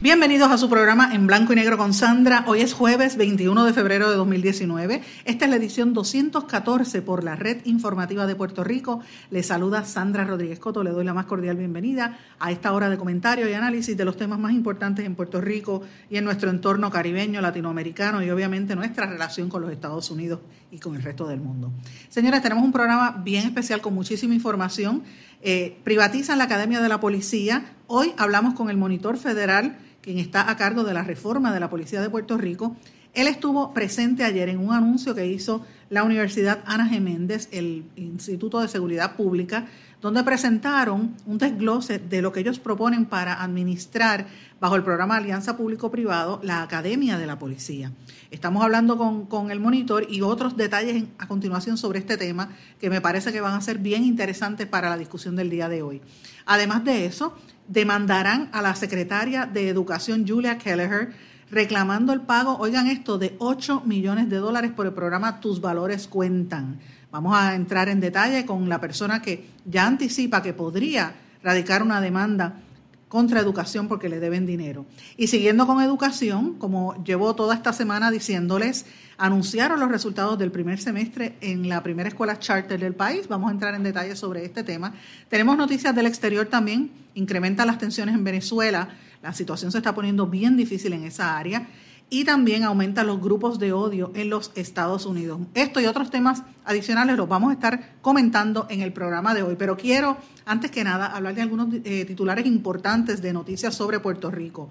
Bienvenidos a su programa en blanco y negro con Sandra. Hoy es jueves 21 de febrero de 2019. Esta es la edición 214 por la Red Informativa de Puerto Rico. Le saluda Sandra Rodríguez Coto. Le doy la más cordial bienvenida a esta hora de comentario y análisis de los temas más importantes en Puerto Rico y en nuestro entorno caribeño, latinoamericano y obviamente nuestra relación con los Estados Unidos y con el resto del mundo. Señores, tenemos un programa bien especial con muchísima información. Eh, privatizan la Academia de la Policía. Hoy hablamos con el monitor federal quien está a cargo de la reforma de la Policía de Puerto Rico. Él estuvo presente ayer en un anuncio que hizo la Universidad Ana Geméndez, el Instituto de Seguridad Pública, donde presentaron un desglose de lo que ellos proponen para administrar bajo el programa Alianza Público-Privado la Academia de la Policía. Estamos hablando con, con el monitor y otros detalles a continuación sobre este tema que me parece que van a ser bien interesantes para la discusión del día de hoy. Además de eso, demandarán a la secretaria de Educación, Julia Kelleher, reclamando el pago, oigan esto, de 8 millones de dólares por el programa Tus Valores Cuentan. Vamos a entrar en detalle con la persona que ya anticipa que podría radicar una demanda contra educación porque le deben dinero. Y siguiendo con educación, como llevo toda esta semana diciéndoles, anunciaron los resultados del primer semestre en la primera escuela charter del país. Vamos a entrar en detalle sobre este tema. Tenemos noticias del exterior también. Incrementan las tensiones en Venezuela. La situación se está poniendo bien difícil en esa área. Y también aumentan los grupos de odio en los Estados Unidos. Esto y otros temas adicionales los vamos a estar comentando en el programa de hoy. Pero quiero, antes que nada, hablar de algunos eh, titulares importantes de noticias sobre Puerto Rico.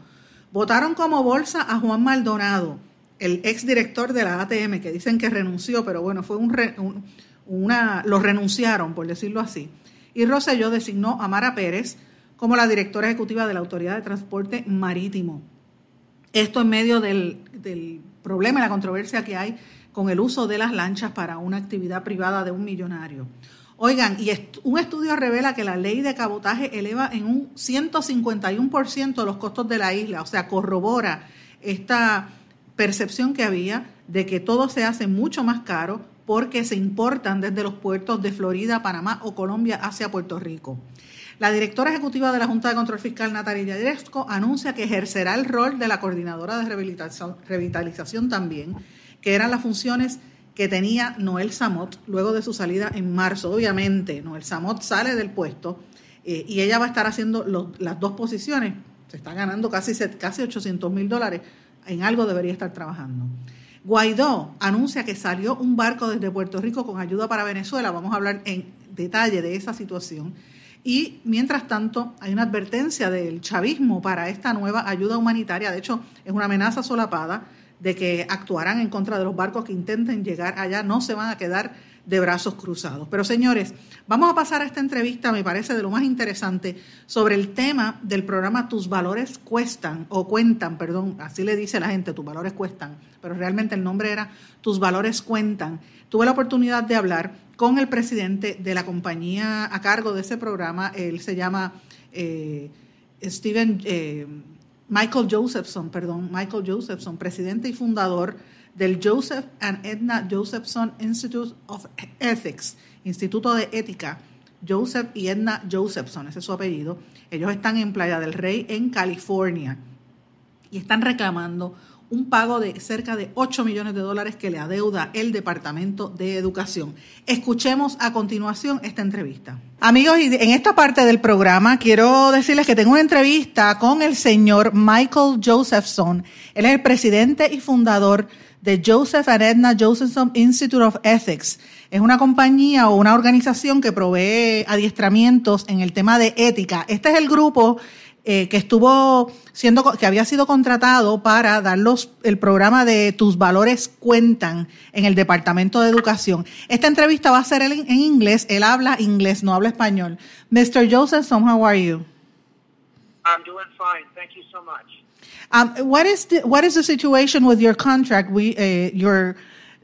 Votaron como bolsa a Juan Maldonado el exdirector de la ATM, que dicen que renunció, pero bueno, fue un, una, lo renunciaron, por decirlo así. Y Rosselló designó a Mara Pérez como la directora ejecutiva de la Autoridad de Transporte Marítimo. Esto en medio del, problema la controversia que hay con el uso de las lanchas para una actividad privada de un millonario. Oigan, y un estudio revela que la ley de cabotaje eleva en un 151% los costos de la isla, o sea, corrobora esta percepción que había de que todo se hace mucho más caro porque se importan desde los puertos de Florida, Panamá o Colombia hacia Puerto Rico. La directora ejecutiva de la Junta de Control Fiscal, Natalia Yadresco, anuncia que ejercerá el rol de la coordinadora de revitalización, también, que eran las funciones que tenía Noel Samot luego de su salida en marzo. Obviamente, Noel Samot sale del puesto eh, y ella va a estar haciendo las dos posiciones. Se está ganando casi, casi 800 mil dólares en algo debería estar trabajando. Guaidó anuncia que salió un barco desde Puerto Rico con ayuda para Venezuela. Vamos a hablar en detalle de esa situación. Y mientras tanto, hay una advertencia del chavismo para esta nueva ayuda humanitaria. De hecho, es una amenaza solapada de que actuarán en contra de los barcos que intenten llegar allá. No se van a quedar de brazos cruzados. Pero señores, vamos a pasar a esta entrevista, me parece de lo más interesante, sobre el tema del programa Tus valores cuestan, o cuentan, perdón, así le dice la gente, tus valores cuestan, pero realmente el nombre era Tus valores cuentan. Tuve la oportunidad de hablar con el presidente de la compañía a cargo de ese programa, él se llama eh, Steven, eh, Michael Josephson, perdón, Michael Josephson, presidente y fundador del Joseph and Edna Josephson Institute of Ethics, Instituto de Ética, Joseph y Edna Josephson, ese es su apellido. Ellos están en Playa del Rey, en California, y están reclamando un pago de cerca de 8 millones de dólares que le adeuda el Departamento de Educación. Escuchemos a continuación esta entrevista. Amigos, en esta parte del programa quiero decirles que tengo una entrevista con el señor Michael Josephson. Él es el presidente y fundador de Joseph and Edna Josephson Institute of Ethics. Es una compañía o una organización que provee adiestramientos en el tema de ética. Este es el grupo eh, que estuvo siendo, que había sido contratado para dar los, el programa de Tus Valores Cuentan en el Departamento de Educación. Esta entrevista va a ser en, en inglés. Él habla inglés, no habla español. Mr. Josephson, how are you? I'm doing fine. Thank you so much. Um, what is the, what is the situation with your contract? We uh, your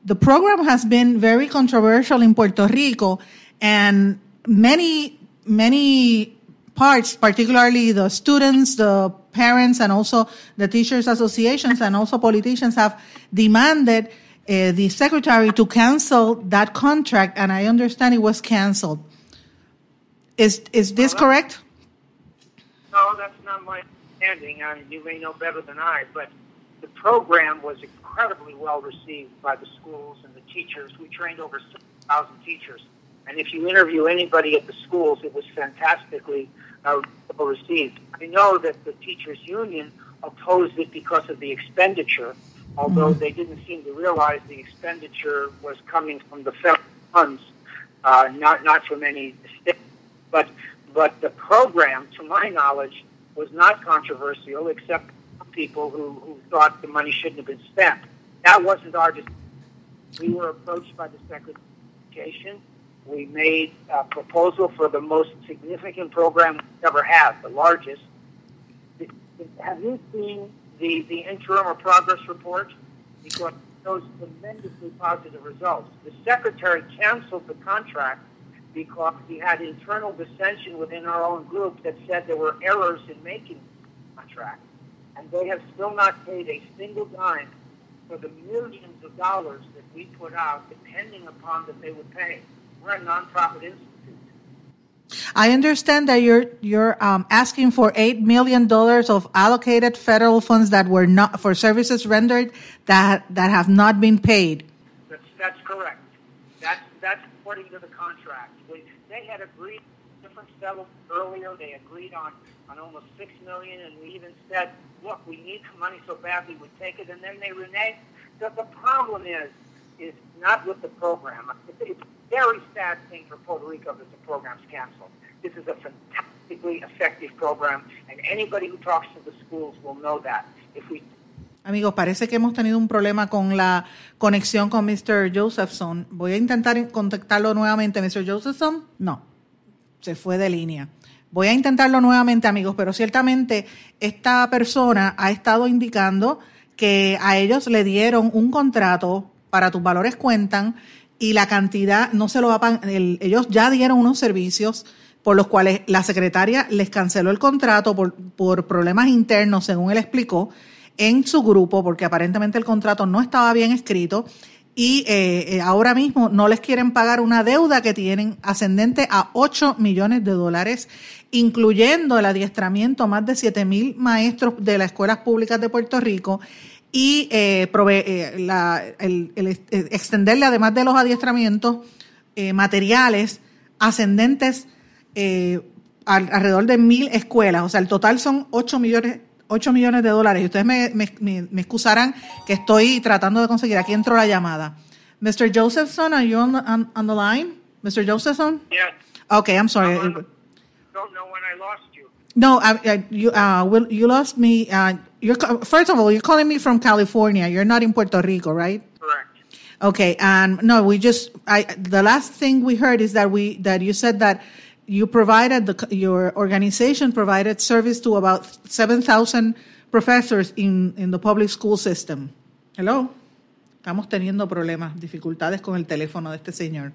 the program has been very controversial in Puerto Rico, and many many parts, particularly the students, the parents, and also the teachers associations, and also politicians have demanded uh, the secretary to cancel that contract, and I understand it was canceled. Is is this Well, correct? No, that's not my understanding. You may know better than I, but the program was incredibly well received by the schools and the teachers. We trained over 6,000 teachers. And if you interview anybody at the schools, it was fantastically uh, well received. I know that the teachers' union opposed it because of the expenditure, although they didn't seem to realize the expenditure was coming from the federal funds, uh, not not from any state. But but the program, to my knowledge, was not controversial, except for people who, who thought the money shouldn't have been spent. That wasn't our decision. We were approached by the Secretary of Education. We made a proposal for the most significant program we've ever had, the largest. Have you seen the, the interim or progress report? Because shows tremendously positive results. The Secretary canceled the contract because we had internal dissension within our own group that said there were errors in making the contract. And they have still not paid a single dime for the millions of dollars that we put out, depending upon that they would pay. We're a nonprofit institute. I understand that you're you're um, asking for eight million dollars of allocated federal funds that were not for services rendered that that have not been paid. That's, that's correct. That's, that's according to the contract. We, they had agreed different settlements earlier. They agreed on, on almost six million, and we even said, look, we need the money so badly, we take it, and then they reneged. The, the problem is, is not with the program. It's, very sad thing for Puerto Rico that the program's canceled. This is a fantastically effective program, and anybody who talks to the schools will know that. If Amigos, parece que hemos tenido un problema con la conexión con Mr. Josephson. Voy a intentar contactarlo nuevamente. Mr. Josephson, no, se fue de línea. Voy a intentarlo nuevamente, amigos, pero ciertamente esta persona ha estado indicando que a ellos le dieron un contrato para tus valores cuentan y la cantidad no se lo va a pagar. Ellos ya dieron unos servicios por los cuales la secretaria les canceló el contrato por, por problemas internos, según él explicó, en su grupo, porque aparentemente el contrato no estaba bien escrito y eh, eh, ahora mismo no les quieren pagar una deuda que tienen ascendente a 8 millones de dólares, incluyendo el adiestramiento a más de 7 mil maestros de las escuelas públicas de Puerto Rico y eh, prove- eh, la- el- el ex- eh, extenderle, además de los adiestramientos, eh, materiales ascendentes eh, al- alrededor de mil escuelas. O sea, el total son 8 millones, 8 millones de dólares. Y ustedes me, me, me- excusarán que estoy tratando de conseguir. Aquí entró la llamada. Mr. Josephson, are you on the, on, on the line? Mr. Josephson? yeah, Okay, I'm sorry. don't know when I lost you. No, I, I, you, uh, will, you lost me. Uh, you're, first of all, you're calling me from California. You're not in Puerto Rico, right? Correct. Okay, and no, we just I the last thing we heard is that we that you said that you provided the your organization provided service to about 7,000 professors in in the public school system. Hello. Estamos teniendo problemas, dificultades con el teléfono de este señor.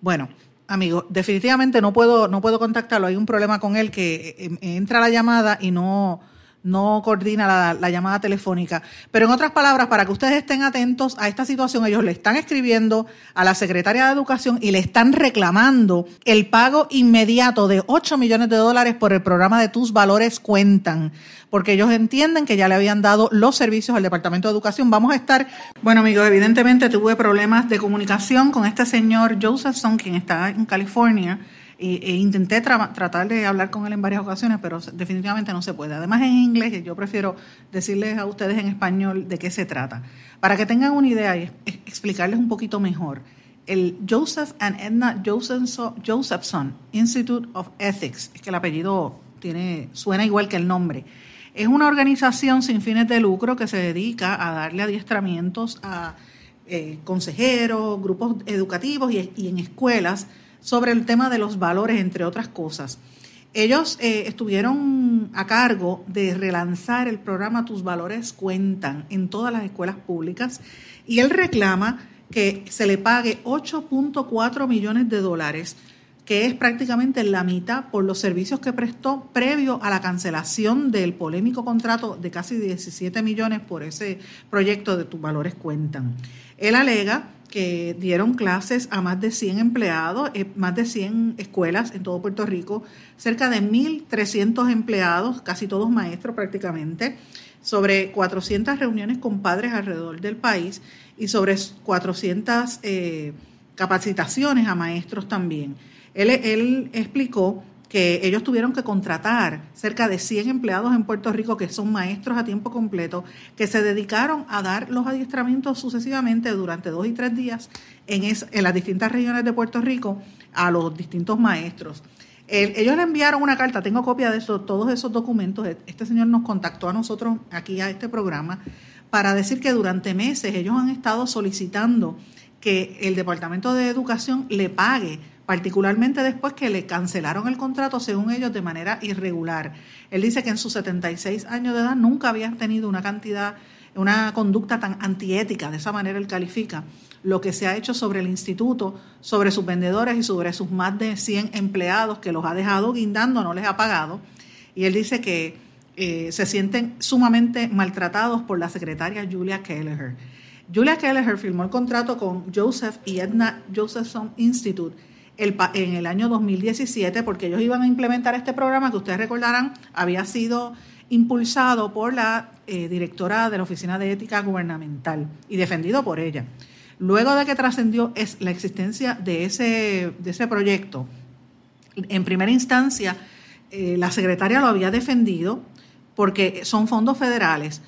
Bueno, amigo, definitivamente no puedo no puedo contactarlo, hay un problema con él que eh, eh, entra la llamada y no no coordina la, la llamada telefónica. Pero en otras palabras, para que ustedes estén atentos a esta situación, ellos le están escribiendo a la secretaria de Educación y le están reclamando el pago inmediato de 8 millones de dólares por el programa de Tus Valores Cuentan, porque ellos entienden que ya le habían dado los servicios al Departamento de Educación. Vamos a estar, bueno amigos, evidentemente tuve problemas de comunicación con este señor Josephson, quien está en California. E, intenté tra- tratar de hablar con él en varias ocasiones, pero definitivamente no se puede. Además en inglés, yo prefiero decirles a ustedes en español de qué se trata. Para que tengan una idea y es- explicarles un poquito mejor. El Joseph and Edna Josephson, Josephson Institute of Ethics, es que el apellido tiene, suena igual que el nombre. Es una organización sin fines de lucro que se dedica a darle adiestramientos a eh, consejeros, grupos educativos y, en escuelas sobre el tema de los valores, entre otras cosas. Ellos eh, estuvieron a cargo de relanzar el programa Tus Valores Cuentan en todas las escuelas públicas y él reclama que se le pague 8.4 millones de dólares que es prácticamente la mitad por los servicios que prestó previo a la cancelación del polémico contrato de casi 17 millones por ese proyecto de tus valores cuentan. Él alega que dieron clases a más de 100 empleados, eh, más de 100 escuelas en todo Puerto Rico, cerca de 1.300 empleados, casi todos maestros prácticamente, sobre 400 reuniones con padres alrededor del país y sobre 400 eh, capacitaciones a maestros también. Él, explicó que ellos tuvieron que contratar cerca de 100 empleados en Puerto Rico que son maestros a tiempo completo, que se dedicaron a dar los adiestramientos sucesivamente durante dos y tres días en, en las distintas regiones de Puerto Rico a los distintos maestros. ellos le enviaron una carta, tengo copia de eso, todos esos documentos. Este señor nos contactó a nosotros aquí a este programa para decir que durante meses ellos han estado solicitando que el Departamento de Educación le pague particularmente después que le cancelaron el contrato, según ellos, de manera irregular. Él dice que en sus 76 años de edad nunca había tenido una cantidad, una conducta tan antiética, de esa manera él califica lo que se ha hecho sobre el instituto, sobre sus vendedores y sobre sus más de 100 empleados que los ha dejado guindando, no les ha pagado. Y él dice que eh, se sienten sumamente maltratados por la secretaria Julia Kelleher. Julia Kelleher firmó el contrato con Joseph y Edna Josephson Institute en el año 2017, porque ellos iban a implementar este programa que ustedes recordarán había sido impulsado por la eh, directora de la Oficina de Ética Gubernamental y defendido por ella. Luego de que trascendió es la existencia de ese, de ese proyecto, en primera instancia eh, la secretaria lo había defendido porque son fondos federales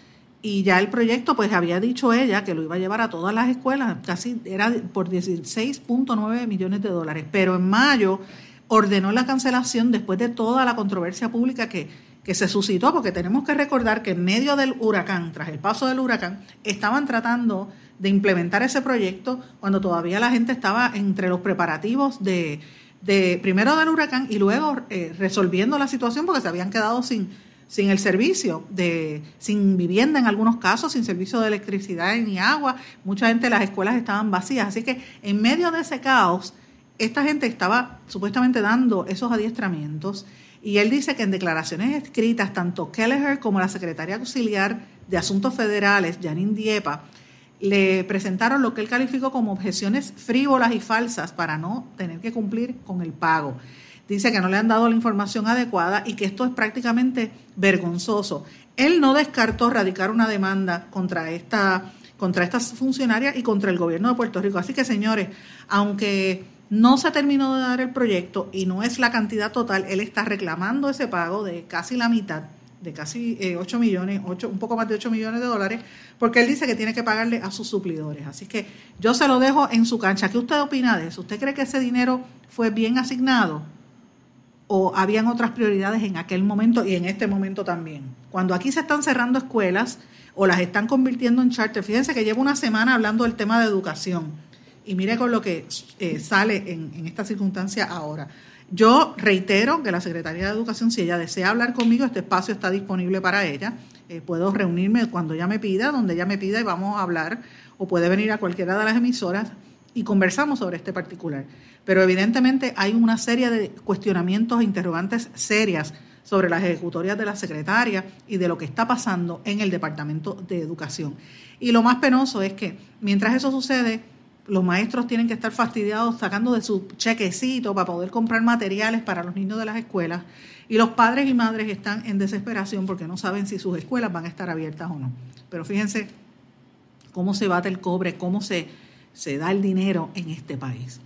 y ya el proyecto, pues había dicho ella que lo iba a llevar a todas las escuelas, casi era por 16.9 millones de dólares, pero en mayo ordenó la cancelación después de toda la controversia pública que, se suscitó, porque tenemos que recordar que en medio del huracán, tras el paso del huracán, estaban tratando de implementar ese proyecto cuando todavía la gente estaba entre los preparativos de, de primero del huracán y luego eh, resolviendo la situación porque se habían quedado sin sin el servicio, de, sin vivienda en algunos casos, sin servicio de electricidad ni agua. Mucha gente, las escuelas estaban vacías. Así que en medio de ese caos, esta gente estaba supuestamente dando esos adiestramientos. Y él dice que en declaraciones escritas, tanto Kelleher como la secretaria auxiliar de Asuntos Federales, Janine Diepa, le presentaron lo que él calificó como objeciones frívolas y falsas para no tener que cumplir con el pago dice que no le han dado la información adecuada y que esto es prácticamente vergonzoso. Él no descartó radicar una demanda contra esta contra estas funcionarias y contra el gobierno de Puerto Rico. Así que, señores, aunque no se terminó de dar el proyecto y no es la cantidad total, él está reclamando ese pago de casi la mitad, de casi 8 eh, millones, 8, un poco más de 8 millones de dólares, porque él dice que tiene que pagarle a sus suplidores. Así que yo se lo dejo en su cancha. ¿Qué usted opina de eso? ¿Usted cree que ese dinero fue bien asignado? O habían otras prioridades en aquel momento y en este momento también. Cuando aquí se están cerrando escuelas o las están convirtiendo en charter, fíjense que llevo una semana hablando del tema de educación y mire con lo que eh, sale en, esta circunstancia ahora. Yo reitero que la Secretaría de Educación, si ella desea hablar conmigo, este espacio está disponible para ella. Eh, puedo reunirme cuando ella me pida, donde ella me pida y vamos a hablar, o puede venir a cualquiera de las emisoras y conversamos sobre este particular. Pero evidentemente hay una serie de cuestionamientos e interrogantes serias sobre las ejecutorias de la secretaria y de lo que está pasando en el Departamento de Educación. Y lo más penoso es que mientras eso sucede, los maestros tienen que estar fastidiados sacando de su chequecito para poder comprar materiales para los niños de las escuelas y los padres y madres están en desesperación porque no saben si sus escuelas van a estar abiertas o no. Pero fíjense cómo se bate el cobre, cómo se, se da el dinero en este país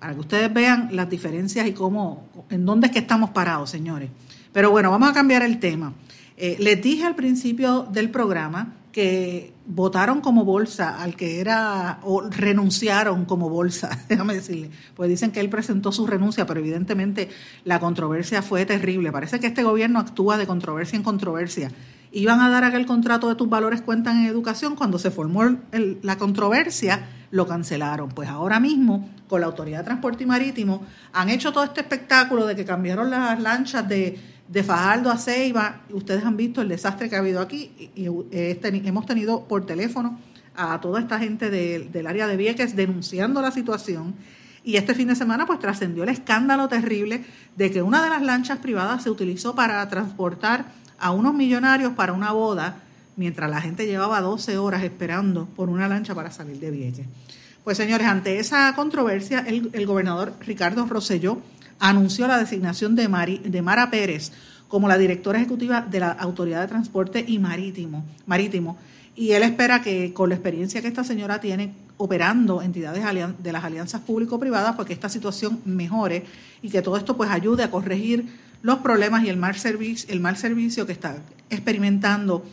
para que ustedes vean las diferencias y cómo, en dónde es que estamos parados, señores. Pero bueno, vamos a cambiar el tema. Eh, les dije al principio del programa que votaron como bolsa al que era, o renunciaron como bolsa, déjame decirle, pues dicen que él presentó su renuncia, pero evidentemente la controversia fue terrible. Parece que este gobierno actúa de controversia en controversia. Iban a dar aquel contrato de tus valores cuentan en educación, cuando se formó la controversia, lo cancelaron. Pues ahora mismo, con la Autoridad de Transporte y Marítimo, han hecho todo este espectáculo de que cambiaron las lanchas de de Fajardo a Ceiba, ustedes han visto el desastre que ha habido aquí y, este, hemos tenido por teléfono a toda esta gente del área de Vieques denunciando la situación y este fin de semana pues trascendió el escándalo terrible de que una de las lanchas privadas se utilizó para transportar a unos millonarios para una boda mientras la gente llevaba 12 horas esperando por una lancha para salir de Vieques. Pues señores, ante esa controversia, el, gobernador Ricardo Rosselló anunció la designación de, de Mara Pérez como la directora ejecutiva de la Autoridad de Transporte y Marítimo, Marítimo. Y él espera que con la experiencia que esta señora tiene operando entidades de las alianzas público-privadas, pues que esta situación mejore y que todo esto pues ayude a corregir los problemas y el el mal servicio que está experimentando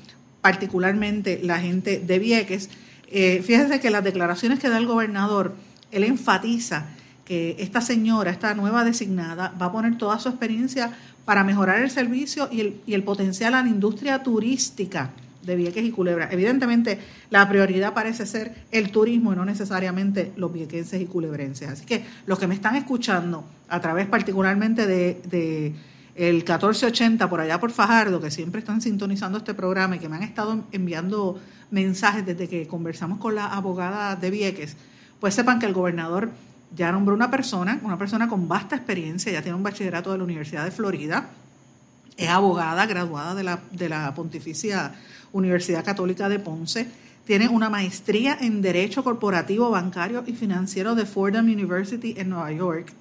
particularmente la gente de Vieques. Eh, fíjense que las declaraciones que da el gobernador, él enfatiza que esta señora, esta nueva designada, va a poner toda su experiencia para mejorar el servicio y el, y el potencial a la industria turística de Vieques y Culebra. Evidentemente, la prioridad parece ser el turismo y no necesariamente los viequenses y culebrenses. Así que los que me están escuchando, a través particularmente de, de el 1480 por allá por Fajardo, que siempre están sintonizando este programa y que me han estado enviando mensajes desde que conversamos con la abogada de Vieques, pues sepan que el gobernador ya nombró una persona, una persona con vasta experiencia, ya tiene un bachillerato de la Universidad de Florida, es abogada graduada de la, de la Pontificia Universidad Católica de Ponce, tiene una maestría en Derecho Corporativo, Bancario y Financiero de Fordham University en Nueva York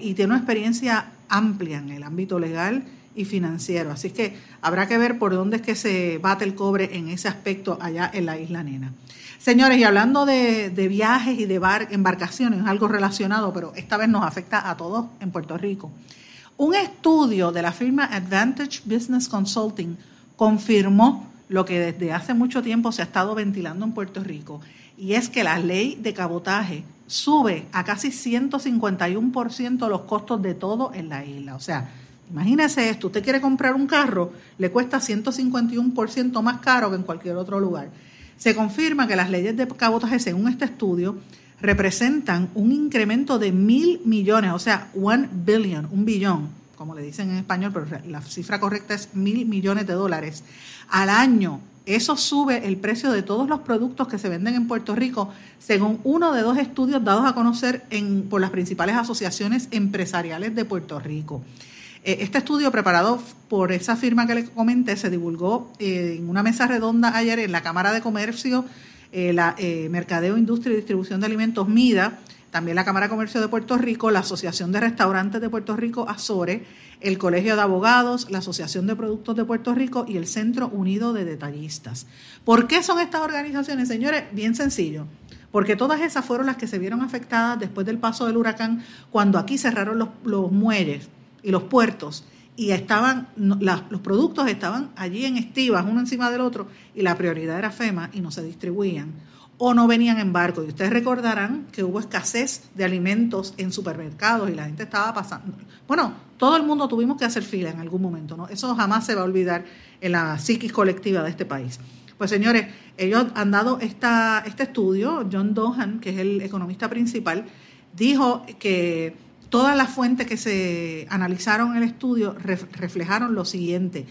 y tiene una experiencia amplia en el ámbito legal y financiero. Así que habrá que ver por dónde es que se bate el cobre en ese aspecto allá en la isla nena. Señores, y hablando de, viajes y de embarcaciones, algo relacionado, pero esta vez nos afecta a todos en Puerto Rico. Un estudio de la firma Advantage Business Consulting confirmó lo que desde hace mucho tiempo se ha estado ventilando en Puerto Rico, y es que la ley de cabotaje sube a casi 151% los costos de todo en la isla. O sea, imagínese esto, usted quiere comprar un carro, le cuesta 151% más caro que en cualquier otro lugar. Se confirma que las leyes de cabotaje, según este estudio, representan un incremento de mil millones, o sea, one billion, un billón, como le dicen en español, pero la cifra correcta es mil millones de dólares al año. Eso sube el precio de todos los productos que se venden en Puerto Rico, según uno de dos estudios dados a conocer por las principales asociaciones empresariales de Puerto Rico. Eh, este estudio preparado por esa firma que le comenté se divulgó eh, en una mesa redonda ayer en la Cámara de Comercio, eh, la Mercadeo, Industria y Distribución de Alimentos MIDA, también la Cámara de Comercio de Puerto Rico, la Asociación de Restaurantes de Puerto Rico, Azore, el Colegio de Abogados, la Asociación de Productos de Puerto Rico y el Centro Unido de Detallistas. ¿Por qué son estas organizaciones, señores? Bien sencillo porque todas esas fueron las que se vieron afectadas después del paso del huracán, cuando aquí cerraron los, los muelles y los puertos. Y estaban los productos estaban allí en estivas uno encima del otro y la prioridad era FEMA y no se distribuían. O no venían en barco. Y ustedes recordarán que hubo escasez de alimentos en supermercados y la gente estaba pasando. Bueno todo el mundo tuvimos que hacer fila en algún momento no eso jamás se va a olvidar en la psiquis colectiva de este país. Pues señores ellos han dado esta, este estudio. John Dohan que es el economista principal dijo que Todas las fuentes que se analizaron en el estudio reflejaron lo siguiente.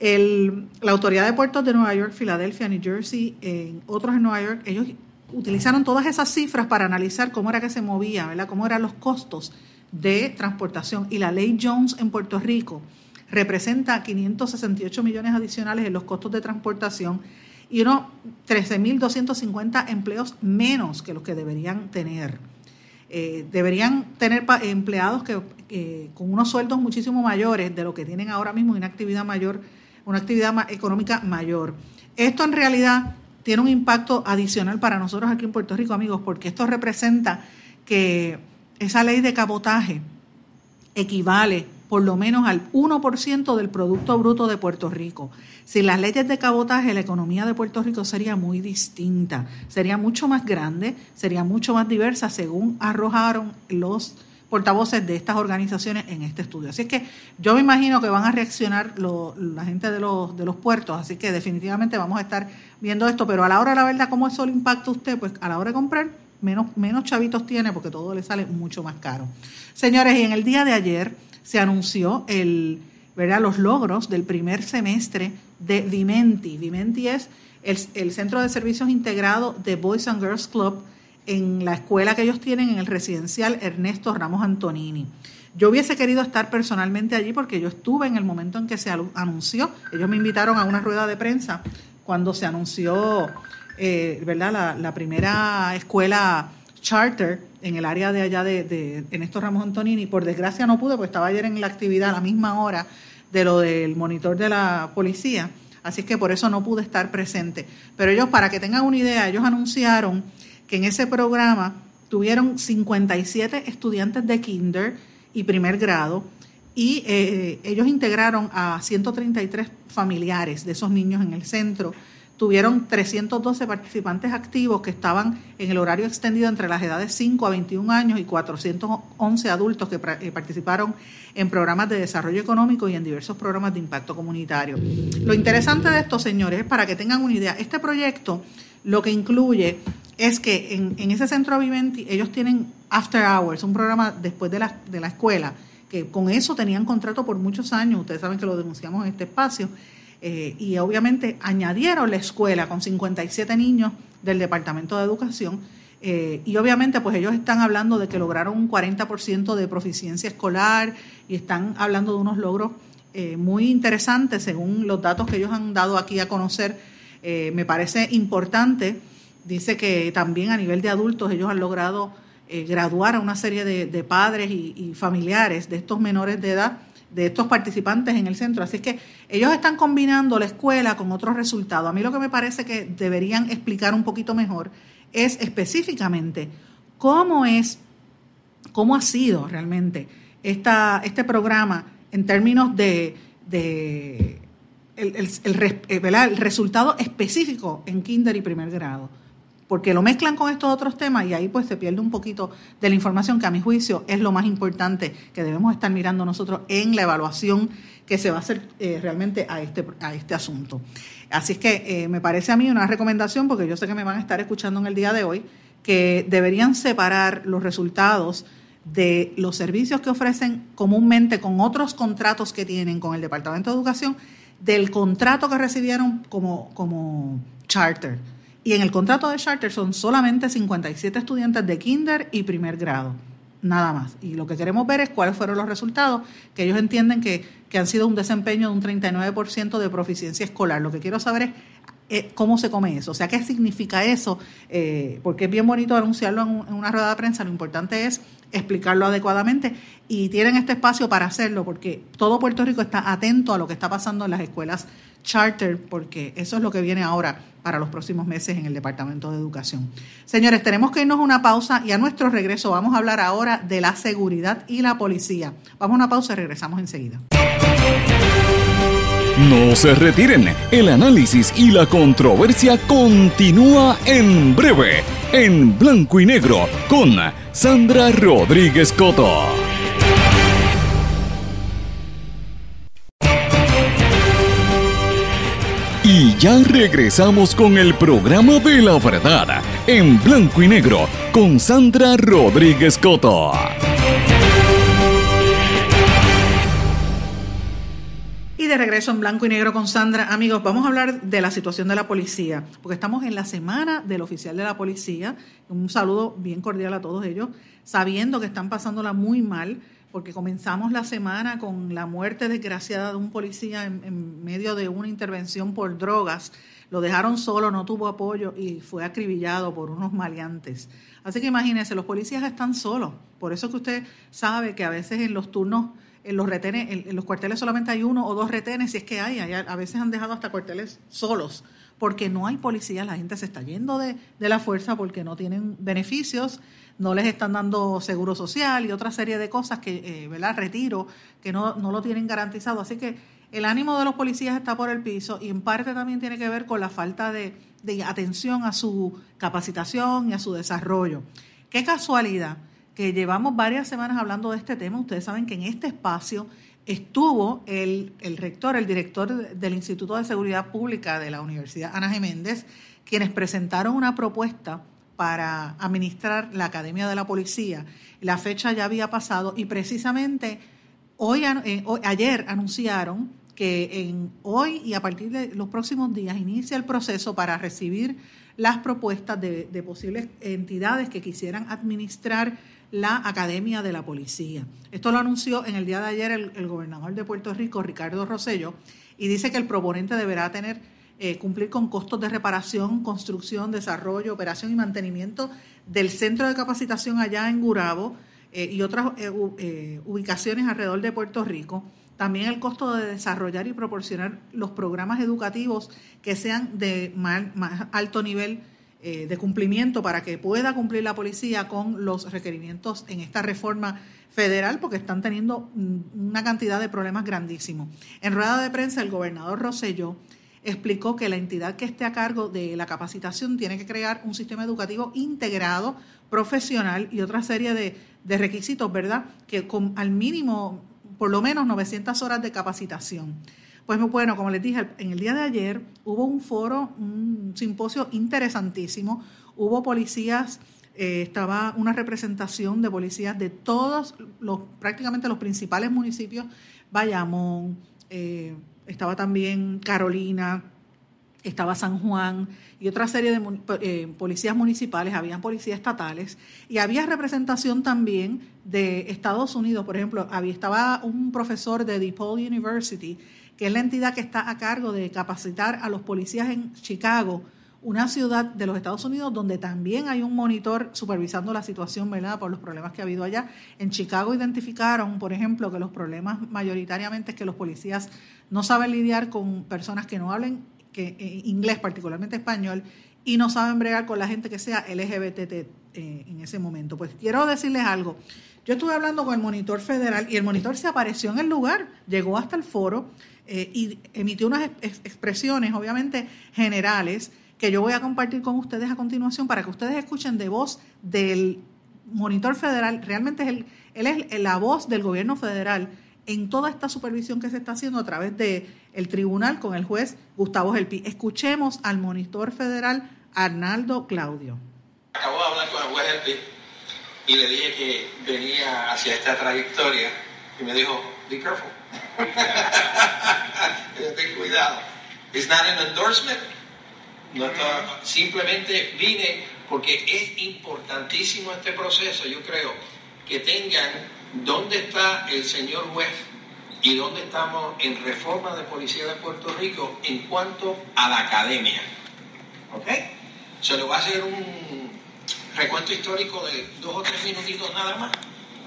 la Autoridad de Puertos de Nueva York, Filadelfia, New Jersey, en otros en Nueva York, ellos utilizaron todas esas cifras para analizar cómo era que se movía, ¿verdad? cómo eran los costos de transportación. Y la ley Jones en Puerto Rico representa 568 millones adicionales en los costos de transportación y unos 13.250 empleos menos que los que deberían tener. Eh, deberían tener empleados que con unos sueldos muchísimo mayores de lo que tienen ahora mismo y una actividad mayor, una actividad económica mayor. Esto en realidad tiene un impacto adicional para nosotros aquí en Puerto Rico, amigos, porque esto representa que esa ley de cabotaje equivale por lo menos al 1% del Producto Bruto de Puerto Rico. Sin las leyes de cabotaje, la economía de Puerto Rico sería muy distinta, sería mucho más grande, sería mucho más diversa, según arrojaron los portavoces de estas organizaciones en este estudio. Así es que yo me imagino que van a reaccionar la gente de los, de los puertos, así que definitivamente vamos a estar viendo esto, pero a la hora la verdad, ¿cómo eso le impacta a usted? Pues a la hora de comprar, menos, menos chavitos tiene porque todo le sale mucho más caro. Señores, y en el día de ayer se anunció el, ¿verdad? los logros del primer semestre de Vimenti. Vimenti es el, el Centro de Servicios Integrados de Boys and Girls Club, en la escuela que ellos tienen en el residencial Ernesto Ramos Antonini. Yo hubiese querido estar personalmente allí porque yo estuve en el momento en que se anunció. Ellos me invitaron a una rueda de prensa cuando se anunció, eh, ¿verdad? La, primera escuela charter en el área de allá de, Ernesto Ramos Antonini. Por desgracia no pude, porque estaba ayer en la actividad a la misma hora de lo del monitor de la policía. Así es que por eso no pude estar presente. Pero ellos, para que tengan una idea, ellos anunciaron que en ese programa tuvieron 57 estudiantes de kinder y primer grado y eh, ellos integraron a 133 familiares de esos niños en el centro. Tuvieron 312 participantes activos que estaban en el horario extendido entre las edades 5 a 21 años y 411 adultos que eh, participaron en programas de desarrollo económico y en diversos programas de impacto comunitario. Lo interesante de esto, señores, es para que tengan una idea, este proyecto lo que incluye es que en, ese centro Viventi ellos tienen After Hours, un programa después de la, de la escuela, que con eso tenían contrato por muchos años, ustedes saben que lo denunciamos en este espacio, eh, y obviamente añadieron la escuela con 57 niños del Departamento de Educación, eh, y obviamente pues ellos están hablando de que lograron un 40% de proficiencia escolar y están hablando de unos logros eh, muy interesantes según los datos que ellos han dado aquí a conocer. me parece importante dice que también a nivel de adultos ellos han logrado eh, graduar a una serie de, padres y, familiares de estos menores de edad, de estos participantes en el centro. Así que ellos están combinando la escuela con otros resultados. A mí lo que me parece que deberían explicar un poquito mejor es específicamente cómo es, cómo ha sido realmente esta, este programa en términos de, el, el, el resultado específico en kinder y primer grado porque lo mezclan con estos otros temas y ahí pues se pierde un poquito de la información que a mi juicio es lo más importante que debemos estar mirando nosotros en la evaluación que se va a hacer eh, realmente a este, a este asunto. Así es que eh, me parece a mí una recomendación, porque yo sé que me van a estar escuchando en el día de hoy, que deberían separar los resultados de los servicios que ofrecen comúnmente con otros contratos que tienen con el Departamento de Educación del contrato que recibieron como, como charter y en el contrato de charter son solamente 57 estudiantes de kinder y primer grado, nada más. Y lo que queremos ver es cuáles fueron los resultados, que ellos entienden que, han sido un desempeño de un 39% de proficiencia escolar. Lo que quiero saber es eh, cómo se come eso, o sea, qué significa eso, eh, porque es bien bonito anunciarlo en, una rueda de prensa, lo importante es explicarlo adecuadamente y tienen este espacio para hacerlo, porque todo Puerto Rico está atento a lo que está pasando en las escuelas charter, porque eso es lo que viene ahora para los próximos meses en el Departamento de Educación. Señores, tenemos que irnos a una pausa y a nuestro regreso vamos a hablar ahora de la seguridad y la policía. Vamos a una pausa y regresamos enseguida. No se retiren, el análisis y la controversia continúa en breve, en blanco y negro, con Sandra Rodríguez Coto. Ya regresamos con el programa de la verdad, en blanco y negro, con Sandra Rodríguez Coto. Y de regreso en blanco y negro con Sandra. Amigos, vamos a hablar de la situación de la policía, porque estamos en la semana del oficial de la policía. Un saludo bien cordial a todos ellos, sabiendo que están pasándola muy mal porque comenzamos la semana con la muerte desgraciada de un policía en, medio de una intervención por drogas. Lo dejaron solo, no tuvo apoyo y fue acribillado por unos maleantes. Así que imagínense, los policías están solos. Por eso que usted sabe que a veces en los turnos, en los retenes, en, los cuarteles solamente hay uno o dos retenes, si es que hay, a veces han dejado hasta cuarteles solos porque no hay policías, la gente se está yendo de, la fuerza porque no tienen beneficios, no les están dando seguro social y otra serie de cosas que, eh, ¿verdad? Retiro, que no, no lo tienen garantizado. Así que el ánimo de los policías está por el piso y en parte también tiene que ver con la falta de, de atención a su capacitación y a su desarrollo. Qué casualidad que llevamos varias semanas hablando de este tema. Ustedes saben que en este espacio estuvo el, rector, el director del Instituto de Seguridad Pública de la Universidad Ana Geméndez, quienes presentaron una propuesta para administrar la Academia de la Policía. La fecha ya había pasado y precisamente hoy, eh, ayer anunciaron que en, hoy y a partir de los próximos días inicia el proceso para recibir las propuestas de, de posibles entidades que quisieran administrar la Academia de la Policía. Esto lo anunció en el día de ayer el, gobernador de Puerto Rico, Ricardo Rosello, y dice que el proponente deberá tener eh, cumplir con costos de reparación, construcción, desarrollo, operación y mantenimiento del centro de capacitación allá en Gurabo eh, y otras eh, ubicaciones alrededor de Puerto Rico. También el costo de desarrollar y proporcionar los programas educativos que sean de más alto nivel eh, de cumplimiento para que pueda cumplir la policía con los requerimientos en esta reforma federal, porque están teniendo una cantidad de problemas grandísimos. En rueda de prensa, el gobernador Rosselló explicó que la entidad que esté a cargo de la capacitación tiene que crear un sistema educativo integrado, profesional y otra serie de, de requisitos, ¿verdad? Que con al mínimo por lo menos 900 horas de capacitación. Pues bueno, como les dije, en el día de ayer hubo un foro, un simposio interesantísimo. Hubo policías, eh, estaba una representación de policías de todos los, prácticamente los principales municipios, Bayamón, eh, estaba también Carolina, estaba San Juan y otra serie de eh, policías municipales, habían policías estatales y había representación también de Estados Unidos. Por ejemplo, había, estaba un profesor de DePaul University que es la entidad que está a cargo de capacitar a los policías en Chicago, una ciudad de los Estados Unidos donde también hay un monitor supervisando la situación, ¿verdad? Por los problemas que ha habido allá. En Chicago identificaron, por ejemplo, que los problemas mayoritariamente es que los policías no saben lidiar con personas que no hablen eh, inglés, particularmente español, y no saben bregar con la gente que sea LGBT eh, en ese momento. Pues quiero decirles algo. Yo estuve hablando con el monitor federal y el monitor se apareció en el lugar, llegó hasta el foro eh, y emitió unas expresiones, obviamente, generales, que yo voy a compartir con ustedes a continuación para que ustedes escuchen de voz del monitor federal. Realmente es el, él es la voz del gobierno federal en toda esta supervisión que se está haciendo a través del el tribunal con el juez Gustavo Gelpi. Escuchemos al monitor federal Arnaldo Claudio. Acabo de hablar con el juez Gelpi y le dije que venía hacia esta trayectoria y me dijo, be careful. Ten cuidado. It's not an endorsement. No simplemente vine porque es importantísimo este proceso. Yo creo que tengan dónde está el señor juez y dónde estamos en reforma de policía de Puerto Rico en cuanto a la academia. ¿Ok? Se lo va a hacer un recuento histórico de dos o tres minutitos nada más.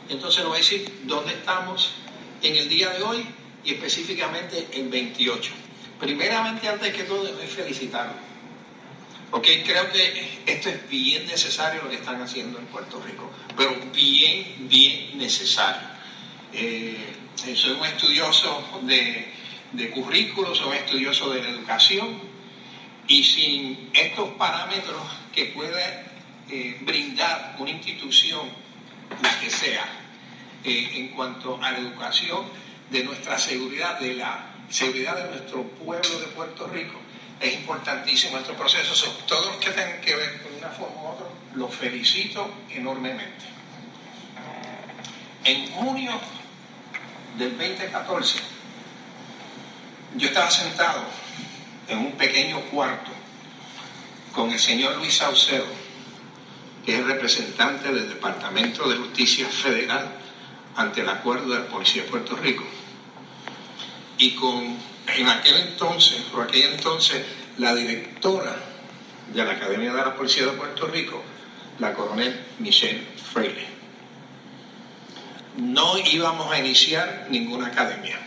Entonces lo voy a decir dónde estamos en el día de hoy y específicamente el 28. Primeramente, antes que todo, es felicitarlo. Porque creo que esto es bien necesario lo que están haciendo en Puerto Rico, pero bien, bien necesario. Eh, soy un estudioso de, de currículos, soy un estudioso de la educación, y sin estos parámetros que puede eh, brindar una institución, la que sea, eh, en cuanto a la educación, de nuestra seguridad, de la seguridad de nuestro pueblo de Puerto Rico. Es importantísimo este proceso. todos los que tengan que ver con una forma u otra, los felicito enormemente. En junio del 2014, yo estaba sentado en un pequeño cuarto con el señor Luis Saucedo, que es representante del Departamento de Justicia Federal ante el acuerdo de la Policía de Puerto Rico y con en aquel entonces, por aquel entonces, la directora de la Academia de la Policía de Puerto Rico, la coronel Michelle Freire. No íbamos a iniciar ninguna academia.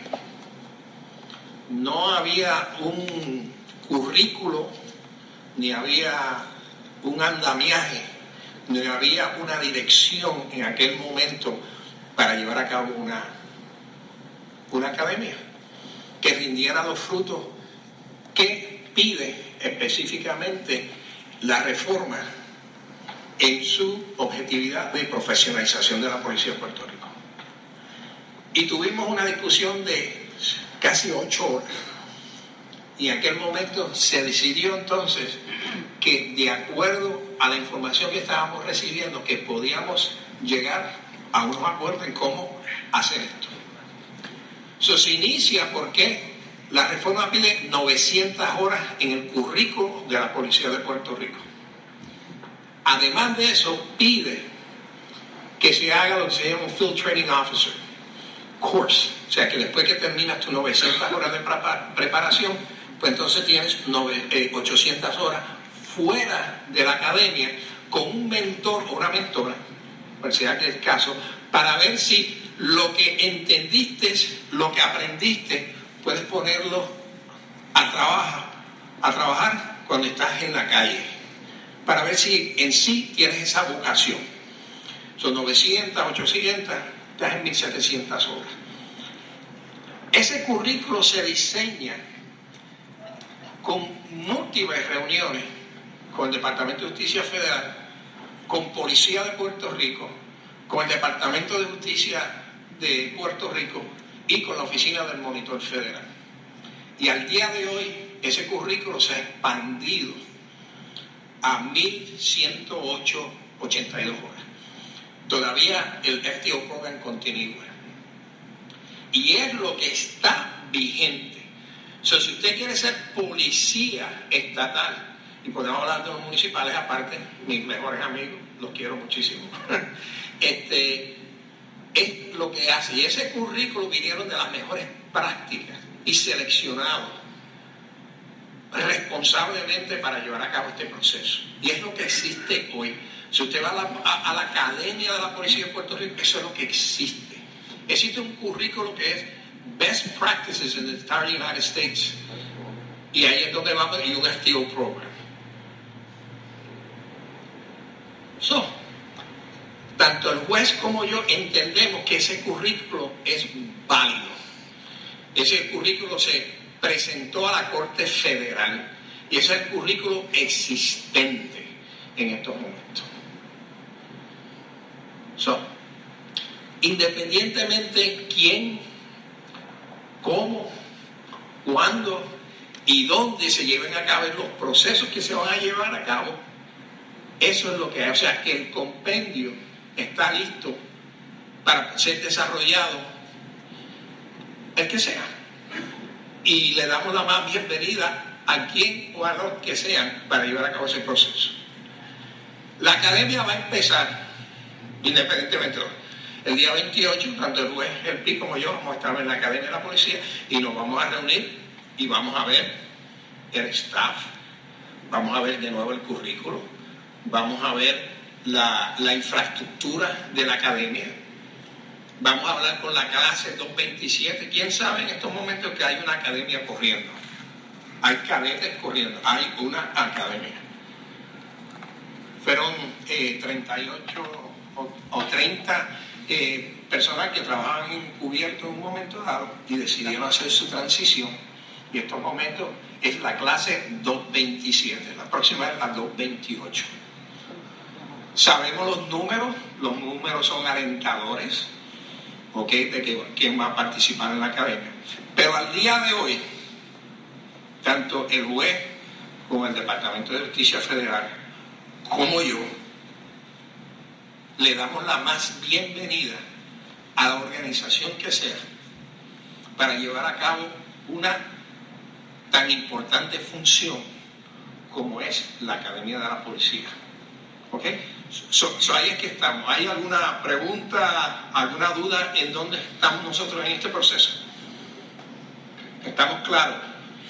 No había un currículo ni había un andamiaje, ni había una dirección en aquel momento para llevar a cabo una, una academia que rindiera los frutos que pide específicamente la reforma en su objetividad de profesionalización de la Policía de Puerto Rico. Y tuvimos una discusión de casi ocho horas. Y en aquel momento se decidió entonces que de acuerdo a la información que estábamos recibiendo, que podíamos llegar a unos acuerdos en cómo hacer esto. Eso se inicia porque la reforma pide 900 horas en el currículo de la Policía de Puerto Rico. Además de eso, pide que se haga lo que se llama un Field Training Officer Course. O sea, que después que terminas tus 900 horas de preparación, pues entonces tienes 800 eh, horas fuera de la academia con un mentor o una mentora, que el caso, para ver si lo que entendiste, lo que aprendiste, puedes ponerlo a trabajar, a trabajar cuando estás en la calle, para ver si en sí tienes esa vocación. Son 900, 800, estás en 1700 horas. Ese currículo se diseña con múltiples reuniones con el Departamento de Justicia Federal, con Policía de Puerto Rico, con el Departamento de Justicia de Puerto Rico y con la Oficina del Monitor Federal. Y al día de hoy ese currículo se ha expandido a 1.108.82 horas. Todavía el FTO program continúa. Y es lo que está vigente. So, si usted quiere ser policía estatal, y podemos hablar de los municipales aparte, mis mejores amigos, los quiero muchísimo. este, es lo que hace. Y ese currículo vinieron de las mejores prácticas y seleccionados responsablemente para llevar a cabo este proceso. Y es lo que existe hoy. Si usted va a la, a la Academia de la Policía de Puerto Rico, eso es lo que existe. Existe un currículo que es best practices in the entire United States. Y ahí es donde vamos, y un FTO program. So, tanto el juez como yo entendemos que ese currículo es válido. Ese currículo se presentó a la Corte Federal y ese es el currículo existente en estos momentos. So, independientemente quién cómo, cuándo y dónde se lleven a cabo los procesos que se van a llevar a cabo. Eso es lo que hay. O sea, que el compendio está listo para ser desarrollado, el que sea. Y le damos la más bienvenida a quien o a los que sean para llevar a cabo ese proceso. La academia va a empezar, independientemente de el día 28, tanto el juez El Pi como yo vamos a estar en la Academia de la Policía y nos vamos a reunir y vamos a ver el staff, vamos a ver de nuevo el currículo, vamos a ver la, infraestructura de la academia, vamos a hablar con la clase 227. ¿Quién sabe en estos momentos que hay una academia corriendo? Hay cadetes corriendo, hay una academia. Fueron 38 eh, o 30 eh, personas que trabajaban encubierto en un momento dado y decidieron hacer su transición. Y estos momentos es la clase 227, la próxima es la 228. Sabemos los números, los números son alentadores, ¿ok? De que, quién va a participar en la academia. Pero al día de hoy, tanto el juez como el Departamento de Justicia Federal, como yo, le damos la más bienvenida a la organización que sea para llevar a cabo una tan importante función como es la Academia de la Policía. ¿Ok? Ahí es que estamos. ¿Hay alguna pregunta, alguna duda en dónde estamos nosotros en este proceso? Estamos claros.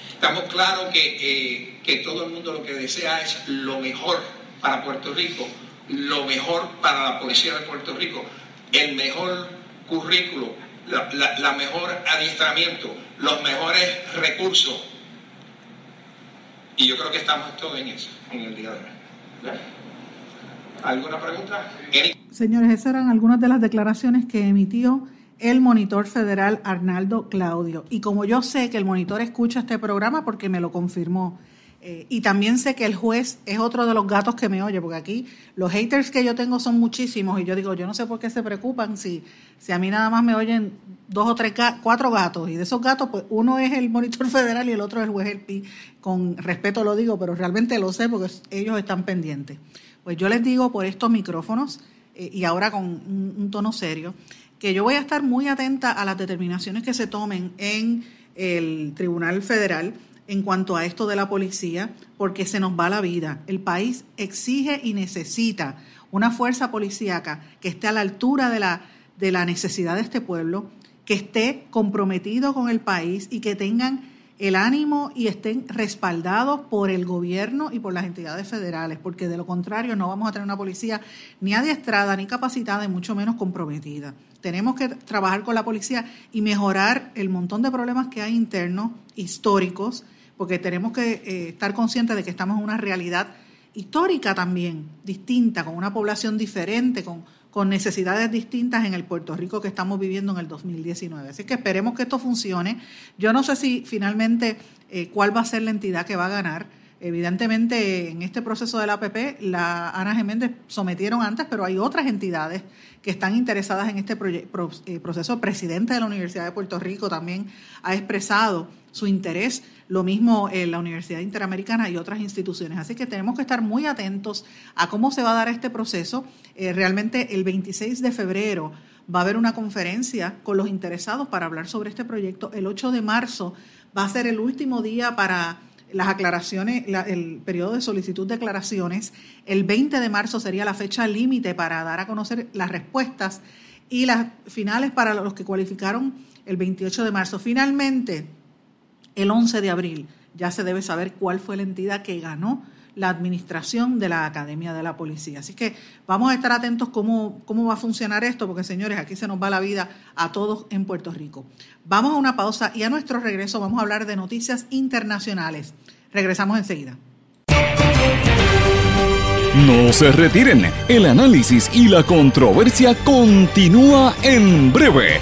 Estamos claros que, eh, que todo el mundo lo que desea es lo mejor para Puerto Rico lo mejor para la policía de Puerto Rico, el mejor currículo, la, mejor adiestramiento, los mejores recursos. Y yo creo que estamos todos en eso, en el día de hoy. ¿Alguna pregunta? Señores, esas eran algunas de las declaraciones que emitió el monitor federal Arnaldo Claudio. Y como yo sé que el monitor escucha este programa porque me lo confirmó, eh, y también sé que el juez es otro de los gatos que me oye, porque aquí los haters que yo tengo son muchísimos y yo digo, yo no sé por qué se preocupan si, si a mí nada más me oyen dos o tres, cuatro gatos y de esos gatos, pues uno es el monitor federal y el otro es el juez El Pi. Con respeto lo digo, pero realmente lo sé porque ellos están pendientes. Pues yo les digo por estos micrófonos eh, y ahora con un tono serio, que yo voy a estar muy atenta a las determinaciones que se tomen en el Tribunal Federal en cuanto a esto de la policía, porque se nos va la vida. El país exige y necesita una fuerza policíaca que esté a la altura de la, de la necesidad de este pueblo, que esté comprometido con el país y que tengan el ánimo y estén respaldados por el gobierno y por las entidades federales, porque de lo contrario no vamos a tener una policía ni adiestrada, ni capacitada, y mucho menos comprometida. Tenemos que trabajar con la policía y mejorar el montón de problemas que hay internos, históricos, porque tenemos que eh, estar conscientes de que estamos en una realidad histórica también, distinta, con una población diferente, con, con necesidades distintas en el Puerto Rico que estamos viviendo en el 2019. Así que esperemos que esto funcione. Yo no sé si finalmente eh, cuál va a ser la entidad que va a ganar. Evidentemente, en este proceso de la APP, la Ana Geméndez sometieron antes, pero hay otras entidades que están interesadas en este eh, proceso. El presidente de la Universidad de Puerto Rico también ha expresado su interés, lo mismo en la Universidad Interamericana y otras instituciones. Así que tenemos que estar muy atentos a cómo se va a dar este proceso. Eh, realmente el 26 de febrero va a haber una conferencia con los interesados para hablar sobre este proyecto. El 8 de marzo va a ser el último día para las aclaraciones, el periodo de solicitud de aclaraciones. El 20 de marzo sería la fecha límite para dar a conocer las respuestas y las finales para los que cualificaron el 28 de marzo. Finalmente, el 11 de abril ya se debe saber cuál fue la entidad que ganó la administración de la Academia de la Policía. Así que vamos a estar atentos cómo, cómo va a funcionar esto, porque señores, aquí se nos va la vida a todos en Puerto Rico. Vamos a una pausa y a nuestro regreso vamos a hablar de noticias internacionales. Regresamos enseguida. No se retiren, el análisis y la controversia continúa en breve,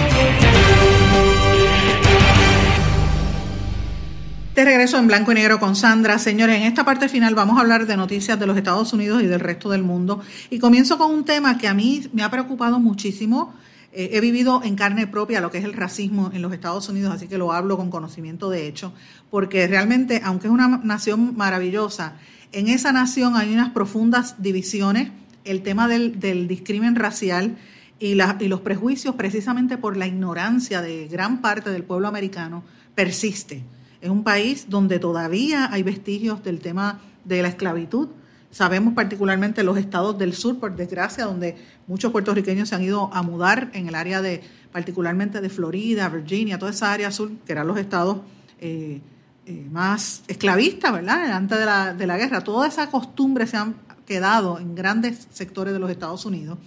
De regreso en blanco y negro con Sandra. Señores, en esta parte final vamos a hablar de noticias de los Estados Unidos y del resto del mundo. Y comienzo con un tema que a mí me ha preocupado muchísimo. Eh, he vivido en carne propia lo que es el racismo en los Estados Unidos, así que lo hablo con conocimiento de hecho, porque realmente, aunque es una nación maravillosa, en esa nación hay unas profundas divisiones. El tema del, del discrimen racial y, y los prejuicios, precisamente por la ignorancia de gran parte del pueblo americano, persiste. Es un país donde todavía hay vestigios del tema de la esclavitud. Sabemos particularmente los estados del sur, por desgracia, donde muchos puertorriqueños se han ido a mudar en el área de, particularmente de Florida, Virginia, toda esa área sur, que eran los estados eh, eh, más esclavistas, ¿verdad? Antes de la, de la guerra. Toda esa costumbre se han quedado en grandes sectores de los Estados Unidos.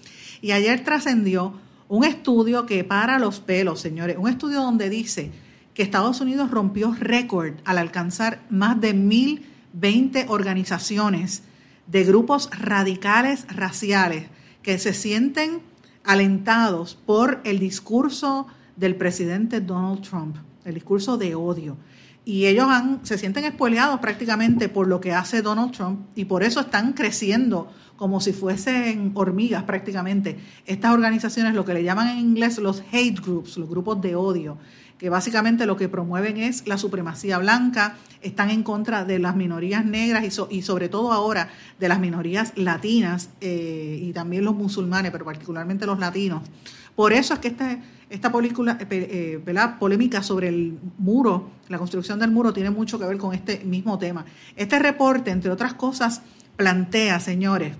Y ayer trascendió un estudio que para los pelos, señores, un estudio donde dice que Estados Unidos rompió récord al alcanzar más de 1.020 organizaciones de grupos radicales raciales que se sienten alentados por el discurso del presidente Donald Trump, el discurso de odio. Y ellos se sienten espoleados prácticamente por lo que hace Donald Trump y por eso están creciendo como si fuesen hormigas prácticamente. Estas organizaciones, lo que le llaman en inglés los hate groups, los grupos de odio, que básicamente lo que promueven es la supremacía blanca, están en contra de las minorías negras y, sobre todo ahora de las minorías latinas eh, y también los musulmanes, pero particularmente los latinos. Por eso es que esta, esta eh, eh polémica sobre el muro, la construcción del muro, tiene mucho que ver con este mismo tema. Este reporte, entre otras cosas, plantea, señores,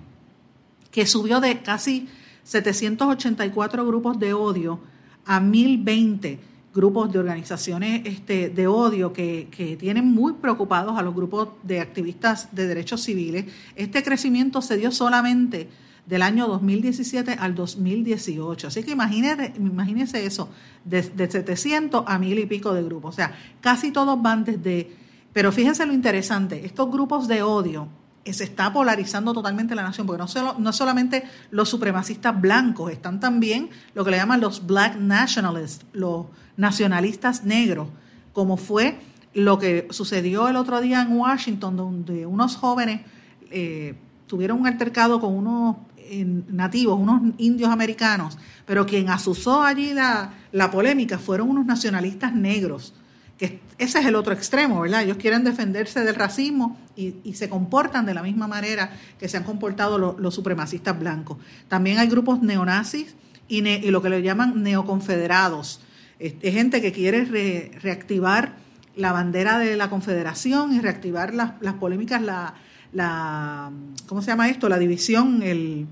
que subió de casi 784 grupos de odio a 1020 grupos de organizaciones este, de odio que, que, tienen muy preocupados a los grupos de activistas de derechos civiles. Este crecimiento se dio solamente del año 2017 al 2018. Así que imagínese, imagínese eso, de, de 700 a mil y pico de grupos. O sea, casi todos van desde... Pero fíjense lo interesante, estos grupos de odio eh, se está polarizando totalmente la nación, porque no, solo, no solamente los supremacistas blancos, están también lo que le llaman los black nationalists, los nacionalistas negros, como fue lo que sucedió el otro día en Washington, donde unos jóvenes eh, tuvieron un altercado con unos nativos, unos indios americanos, pero quien asusó allí la, polémica fueron unos nacionalistas negros, que ese es el otro extremo, ¿verdad? Ellos quieren defenderse del racismo y, se comportan de la misma manera que se han comportado los supremacistas blancos. También hay grupos neonazis y, lo que le llaman neoconfederados. Es, gente que quiere reactivar la bandera de la confederación y reactivar las, las polémicas, la, la, ¿cómo se llama esto? La división, el,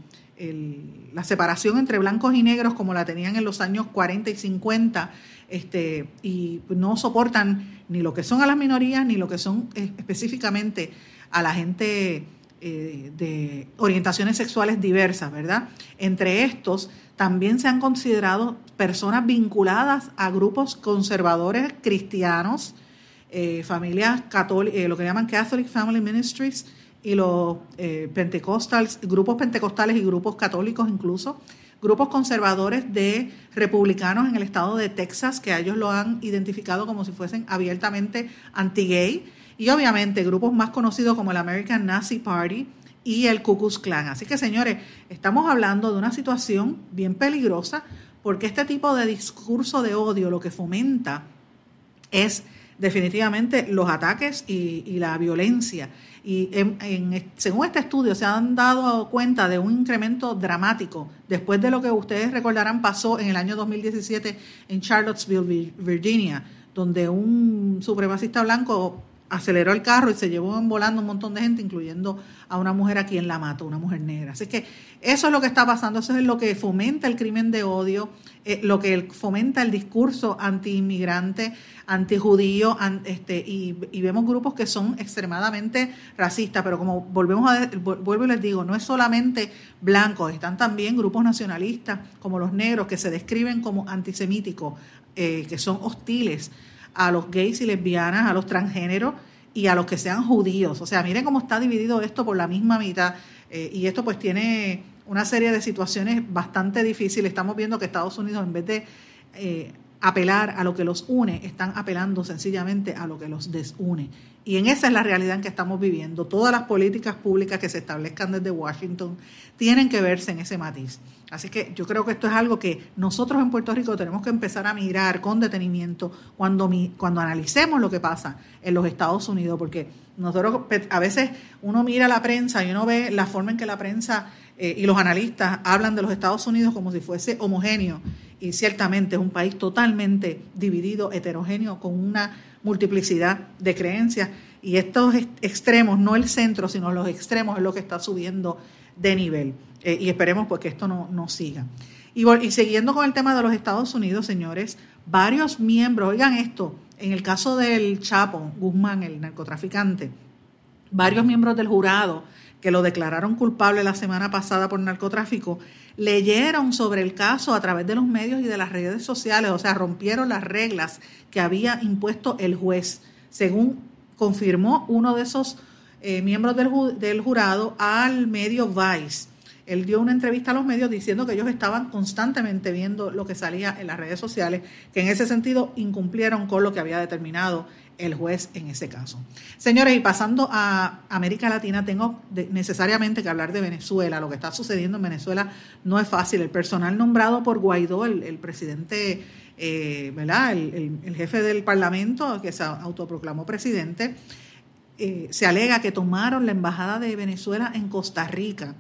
la separación entre blancos y negros como la tenían en los años 40 y 50, este, y no soportan ni lo que son a las minorías, ni lo que son eh, específicamente a la gente eh, de orientaciones sexuales diversas, ¿verdad? Entre estos también se han considerado personas vinculadas a grupos conservadores cristianos, eh, familias católicas, lo que llaman Catholic Family Ministries, y los eh, pentecostales, grupos pentecostales y grupos católicos incluso, grupos conservadores de republicanos en el estado de Texas, que ellos lo han identificado como si fuesen abiertamente anti-gay, y obviamente grupos más conocidos como el American Nazi Party y el Ku Klux Klan. Así que señores, estamos hablando de una situación bien peligrosa porque este tipo de discurso de odio lo que fomenta es definitivamente los ataques y, la violencia y en, según este estudio se han dado cuenta de un incremento dramático después de lo que ustedes recordarán pasó en el año 2017 en Charlottesville, Virginia, donde un supremacista blanco aceleró el carro y se llevó volando un montón de gente, incluyendo a una mujer a quien la mató, una mujer negra. Así que eso es lo que está pasando, eso es lo que fomenta el crimen de odio, eh, lo que fomenta el discurso anti-inmigrante, anti-judío, este, y, vemos grupos que son extremadamente racistas, pero como volvemos a, vuelvo y les digo, no es solamente blancos, están también grupos nacionalistas como los negros que se describen como antisemíticos, eh, que son hostiles a los gays y lesbianas, a los transgéneros y a los que sean judíos. O sea, miren cómo está dividido esto por la misma mitad. Eh, y esto pues tiene una serie de situaciones bastante difíciles. Estamos viendo que Estados Unidos, en vez de eh, apelar a lo que los une, están apelando sencillamente a lo que los desune. Y en esa es la realidad en que estamos viviendo. Todas las políticas públicas que se establezcan desde Washington tienen que verse en ese matiz. Así que yo creo que esto es algo que nosotros en Puerto Rico tenemos que empezar a mirar con detenimiento cuando, cuando analicemos lo que pasa en los Estados Unidos, porque nosotros a veces uno mira la prensa y uno ve la forma en que la prensa eh, y los analistas hablan de los Estados Unidos como si fuese homogéneo y ciertamente es un país totalmente dividido, heterogéneo, con una multiplicidad de creencias y estos extremos, no el centro, sino los extremos es lo que está subiendo de nivel eh, y esperemos pues que esto no, no siga. Y, y siguiendo con el tema de los Estados Unidos, señores, varios miembros, oigan esto, en el caso del Chapo Guzmán, el narcotraficante, varios miembros del jurado que lo declararon culpable la semana pasada por narcotráfico, leyeron sobre el caso a través de los medios y de las redes sociales, o sea, rompieron las reglas que había impuesto el juez, según confirmó uno de esos eh, miembros del, del jurado al medio Vice. Él dio una entrevista a los medios diciendo que ellos estaban constantemente viendo lo que salía en las redes sociales, que en ese sentido incumplieron con lo que había determinado el juez en ese caso. Señores, y pasando a América Latina, tengo necesariamente que hablar de Venezuela. Lo que está sucediendo en Venezuela no es fácil. El personal nombrado por Guaidó, el, presidente, eh, ¿verdad? El, jefe del Parlamento, que se autoproclamó presidente, eh, se alega que tomaron la embajada de Venezuela en Costa Rica.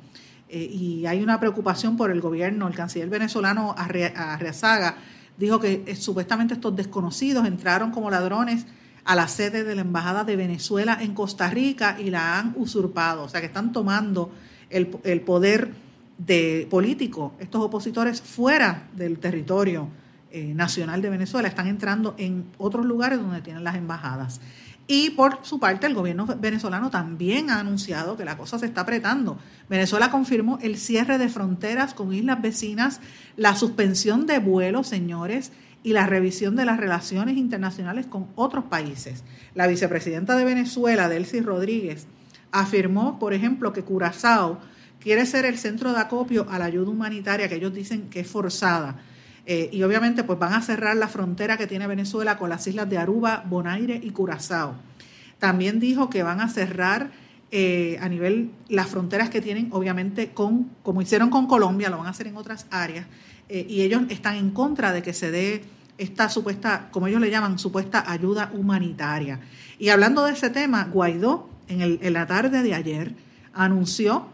Eh, y hay una preocupación por el gobierno. El canciller venezolano Arreazaga dijo que supuestamente estos desconocidos entraron como ladrones a la sede de la Embajada de Venezuela en Costa Rica y la han usurpado. O sea que están tomando el, poder de político, estos opositores, fuera del territorio eh, nacional de Venezuela, están entrando en otros lugares donde tienen las embajadas. Y por su parte, el gobierno venezolano también ha anunciado que la cosa se está apretando. Venezuela confirmó el cierre de fronteras con islas vecinas, la suspensión de vuelos, señores, y la revisión de las relaciones internacionales con otros países. La vicepresidenta de Venezuela, Delcy Rodríguez, afirmó, por ejemplo, que Curazao quiere ser el centro de acopio a la ayuda humanitaria que ellos dicen que es forzada eh, y obviamente pues van a cerrar la frontera que tiene Venezuela con las islas de Aruba, Bonaire y Curazao. También dijo que van a cerrar eh, a nivel las fronteras que tienen, obviamente, con, como hicieron con Colombia, lo van a hacer en otras áreas, eh, y ellos están en contra de que se dé esta supuesta, como ellos le llaman, supuesta ayuda humanitaria. Y hablando de ese tema, Guaidó, en, el, en la tarde de ayer, anunció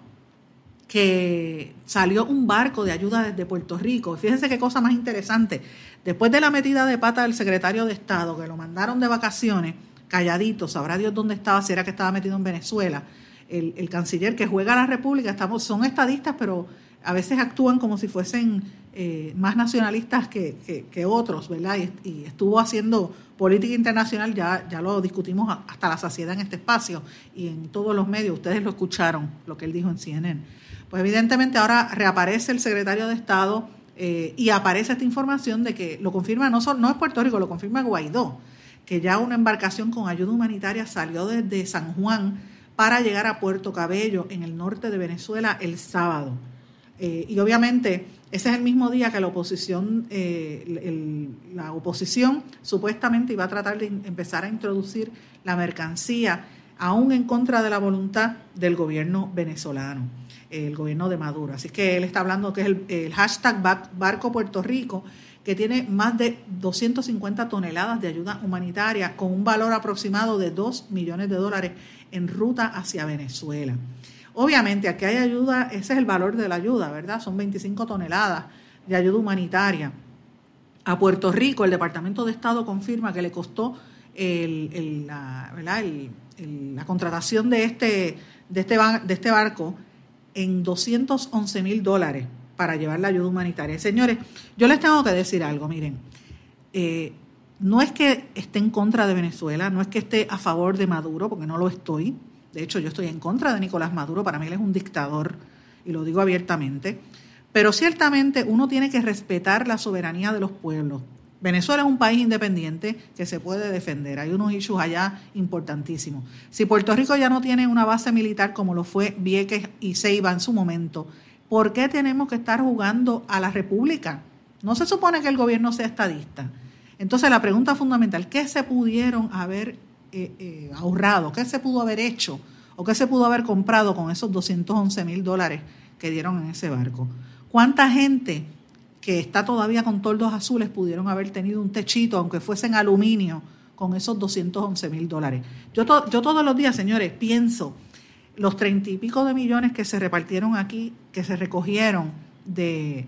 que salió un barco de ayuda desde Puerto Rico. Fíjense qué cosa más interesante. Después de la metida de pata del secretario de Estado, que lo mandaron de vacaciones, calladito, sabrá Dios dónde estaba, si era que estaba metido en Venezuela, el, canciller que juega a la República, estamos, son estadistas, pero a veces actúan como si fuesen eh, más nacionalistas que, otros, ¿verdad? Y, estuvo haciendo política internacional, ya, ya lo discutimos hasta la saciedad en este espacio y en todos los medios, ustedes lo escucharon, lo que él dijo en CNN. Pues evidentemente ahora reaparece el secretario de Estado eh, y aparece esta información de que lo confirma, no, no es Puerto Rico, lo confirma Guaidó, que ya una embarcación con ayuda humanitaria salió desde San Juan para llegar a Puerto Cabello, en el norte de Venezuela, el sábado. Eh, y obviamente ese es el mismo día que la oposición, eh, la oposición supuestamente iba a tratar de empezar a introducir la mercancía, aún en contra de la voluntad del gobierno venezolano el gobierno de Maduro. Así que él está hablando que es el, hashtag Barco Puerto Rico, que tiene más de 250 toneladas de ayuda humanitaria con un valor aproximado de 2 millones de dólares en ruta hacia Venezuela. Obviamente aquí hay ayuda, ese es el valor de la ayuda, ¿verdad? Son 25 toneladas de ayuda humanitaria. A Puerto Rico el Departamento de Estado confirma que le costó la, la, contratación de este, de este, de este barco en 211 mil dólares para llevar la ayuda humanitaria. Señores, yo les tengo que decir algo, miren, eh, no es que esté en contra de Venezuela, no es que esté a favor de Maduro, porque no lo estoy. De hecho, yo estoy en contra de Nicolás Maduro, para mí él es un dictador, y lo digo abiertamente. Pero ciertamente uno tiene que respetar la soberanía de los pueblos. Venezuela es un país independiente que se puede defender. Hay unos issues allá importantísimos. Si Puerto Rico ya no tiene una base militar como lo fue Vieques y Ceiba en su momento, ¿por qué tenemos que estar jugando a la República? No se supone que el gobierno sea estadista. Entonces la pregunta fundamental, ¿qué se pudieron haber eh, eh, ahorrado? ¿Qué se pudo haber hecho? ¿O qué se pudo haber comprado con esos 211 mil dólares que dieron en ese barco? ¿Cuánta gente que está todavía con toldos azules pudieron haber tenido un techito, aunque fuese en aluminio, con esos 211 mil dólares. Yo, yo todos los días, señores, pienso los treinta y pico de millones que se repartieron aquí, que se recogieron de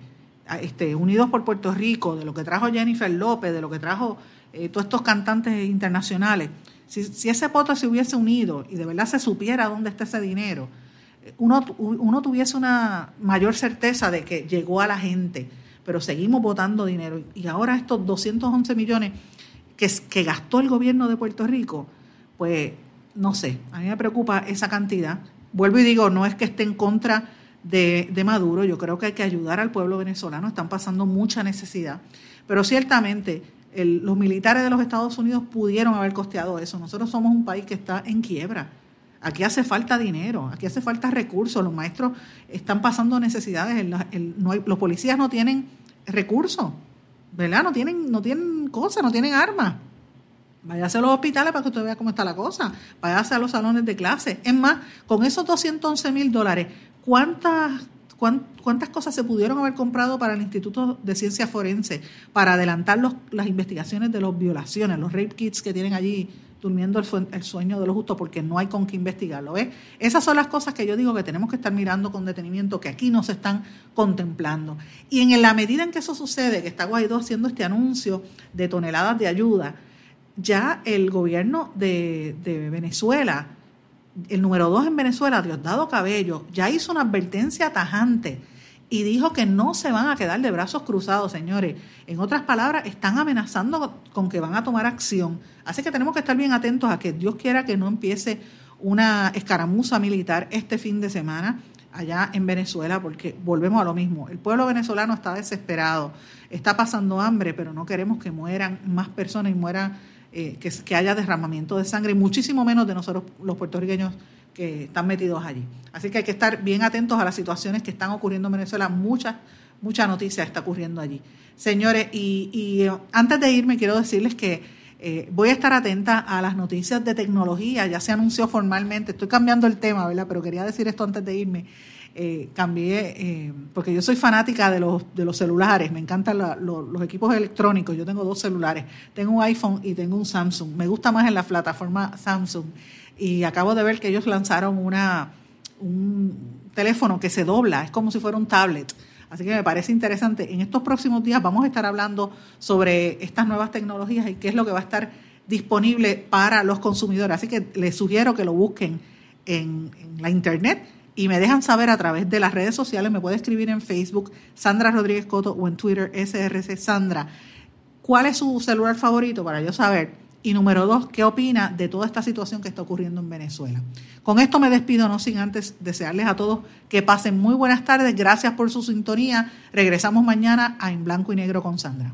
este, Unidos por Puerto Rico, de lo que trajo Jennifer López, de lo que trajo eh, todos estos cantantes internacionales. Si, ese pote se hubiese unido y de verdad se supiera dónde está ese dinero, uno, uno tuviese una mayor certeza de que llegó a la gente pero seguimos votando dinero. Y ahora estos 211 millones que, que gastó el gobierno de Puerto Rico, pues no sé, a mí me preocupa esa cantidad. Vuelvo y digo, no es que esté en contra de, Maduro, yo creo que hay que ayudar al pueblo venezolano, están pasando mucha necesidad, pero ciertamente los militares de los Estados Unidos pudieron haber costeado eso. Nosotros somos un país que está en quiebra. Aquí hace falta dinero, aquí hace falta recursos. Los maestros están pasando necesidades. los policías no tienen recursos, ¿verdad? No tienen, no tienen cosas, no tienen armas. Váyase a los hospitales para que usted vea cómo está la cosa. Váyase a los salones de clase. Es más, con esos 211 mil dólares, ¿cuántas, ¿cuántas cosas se pudieron haber comprado para el Instituto de Ciencia Forense para adelantar las investigaciones de las violaciones, los rape kits que tienen allí durmiendo el, sueño de los justos porque no hay con qué investigarlo. ¿ves? Esas son las cosas que yo digo que tenemos que estar mirando con detenimiento, que aquí no se están contemplando. Y en la medida en que eso sucede, que está Guaidó haciendo este anuncio de toneladas de ayuda, ya el gobierno de, Venezuela, el número dos en Venezuela, Diosdado Cabello, ya hizo una advertencia tajante y dijo que no se van a quedar de brazos cruzados, señores. En otras palabras, están amenazando con que van a tomar acción. Así que tenemos que estar bien atentos a que Dios quiera que no empiece una escaramuza militar este fin de semana allá en Venezuela, porque volvemos a lo mismo. El pueblo venezolano está desesperado, está pasando hambre, pero no queremos que mueran más personas y mueran, eh, que, haya derramamiento de sangre, muchísimo menos de nosotros los puertorriqueños que están metidos allí. Así que hay que estar bien atentos a las situaciones que están ocurriendo en Venezuela. Mucha, mucha noticia está ocurriendo allí. Señores, y, eh, antes de irme quiero decirles que eh, voy a estar atenta a las noticias de tecnología. Ya se anunció formalmente, estoy cambiando el tema, ¿verdad? Pero quería decir esto antes de irme. Eh, cambié, porque yo soy fanática de los, de los celulares, me encantan los equipos electrónicos, yo tengo dos celulares, tengo un iPhone y tengo un Samsung, me gusta más en la plataforma Samsung y acabo de ver que ellos lanzaron una, un teléfono que se dobla, es como si fuera un tablet. Así que me parece interesante. En estos próximos días vamos a estar hablando sobre estas nuevas tecnologías y qué es lo que va a estar disponible para los consumidores. Así que les sugiero que lo busquen en, la internet y me dejan saber a través de las redes sociales. Me puede escribir en Facebook Sandra Rodríguez Coto o en Twitter SRC Sandra. ¿Cuál es su celular favorito para yo saber? Y número dos, ¿qué opina de toda esta situación que está ocurriendo en Venezuela? Con esto me despido, no sin antes desearles a todos que pasen muy buenas tardes. Gracias por su sintonía. Regresamos mañana a En Blanco y Negro con Sandra.